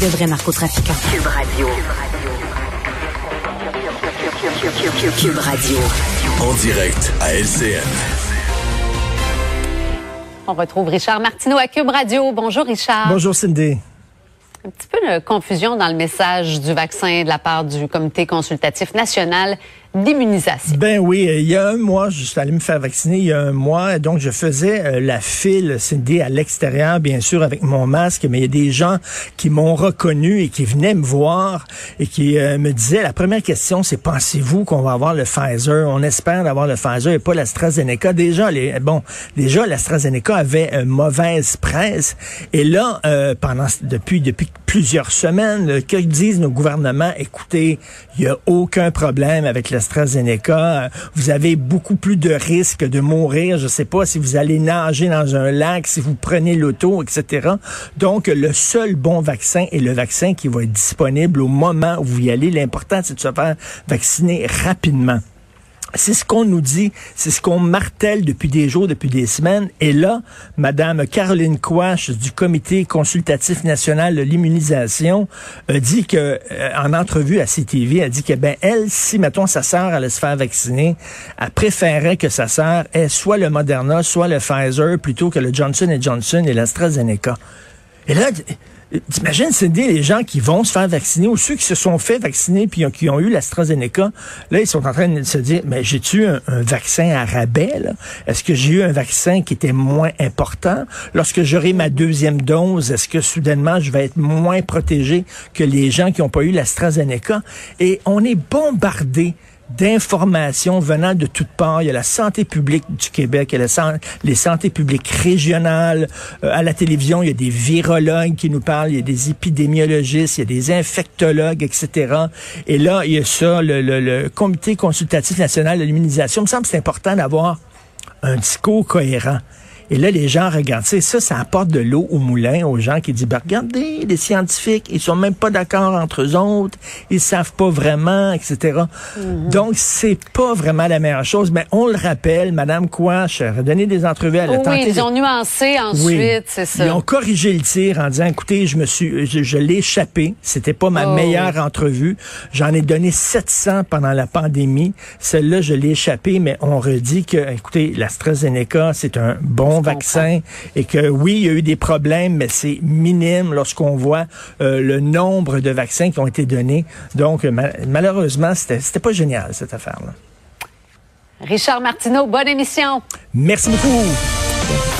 de vrais narcotrafiquants. Cube Radio. Cube Radio. En direct à LCN. On retrouve Richard Martineau à Cube Radio. Bonjour Richard. Bonjour Cindy. Un petit peu de confusion dans le message du vaccin de la part du Comité consultatif national d'immunisation. Ben oui, il y a un mois, je suis allé me faire vacciner il y a un mois, donc je faisais euh, la file, Cindy, à l'extérieur, bien sûr, avec mon masque, mais il y a des gens qui m'ont reconnu et qui venaient me voir et qui euh, me disaient, la première question, c'est pensez-vous qu'on va avoir le Pfizer? On espère d'avoir le Pfizer et pas l'AstraZeneca. Déjà, bon, déjà, l'AstraZeneca avait une mauvaise presse et là, euh, pendant, depuis, plusieurs semaines, que disent nos gouvernements? Écoutez, il y a aucun problème avec l'AstraZeneca. Vous avez beaucoup plus de risques de mourir. Je ne sais pas si vous allez nager dans un lac, si vous prenez l'auto, etc. Donc, le seul bon vaccin est le vaccin qui va être disponible au moment où vous y allez. L'important, c'est de se faire vacciner rapidement. C'est ce qu'on nous dit, c'est ce qu'on martèle depuis des jours, depuis des semaines. Et là, Madame Caroline Quash du Comité consultatif national de l'immunisation a dit que, euh, en entrevue à CTV, a dit que ben elle, si mettons sa sœur allait se faire vacciner, elle préférait que sa sœur ait soit le Moderna, soit le Pfizer, plutôt que le Johnson Johnson et l'AstraZeneca. Et là, T'imagines, Cindy, les gens qui vont se faire vacciner ou ceux qui se sont fait vacciner puis qui ont eu l'AstraZeneca, là, ils sont en train de se dire, mais j'ai-tu un, vaccin à rabais? Est-ce que j'ai eu un vaccin qui était moins important? Lorsque j'aurai ma deuxième dose, est-ce que soudainement je vais être moins protégé que les gens qui n'ont pas eu l'AstraZeneca? Et on est bombardé d'informations venant de toutes parts. Il y a la santé publique du Québec, il y a les santé publiques régionales. Euh, à la télévision, il y a des virologues qui nous parlent, il y a des épidémiologistes, il y a des infectologues, etc. Et là, il y a ça, le, le Comité consultatif national de l'immunisation. Il me semble que c'est important d'avoir un discours cohérent. Et là, les gens regardent ça, ça, ça apporte de l'eau au moulin aux gens qui disent, ben, regardez, les scientifiques, ils sont même pas d'accord entre eux autres, ils savent pas vraiment, etc. Mhm. Donc, c'est pas vraiment la meilleure chose, mais on le rappelle, Madame Quash a donné des entrevues à la Oui, ils ont nuancé ensuite, c'est ça. Ils ont corrigé le tir en disant, écoutez, je me suis, je, l'ai échappé, c'était pas ma oh, meilleure entrevue, j'en ai donné 700 pendant la pandémie, celle-là, je l'ai échappé, mais on redit que, écoutez, l'AstraZeneca, c'est un bon vaccin et que oui, il y a eu des problèmes, mais c'est minime lorsqu'on voit euh, le nombre de vaccins qui ont été donnés. Donc, malheureusement, c'était pas génial, cette affaire-là. Richard Martineau, bonne émission. Merci beaucoup.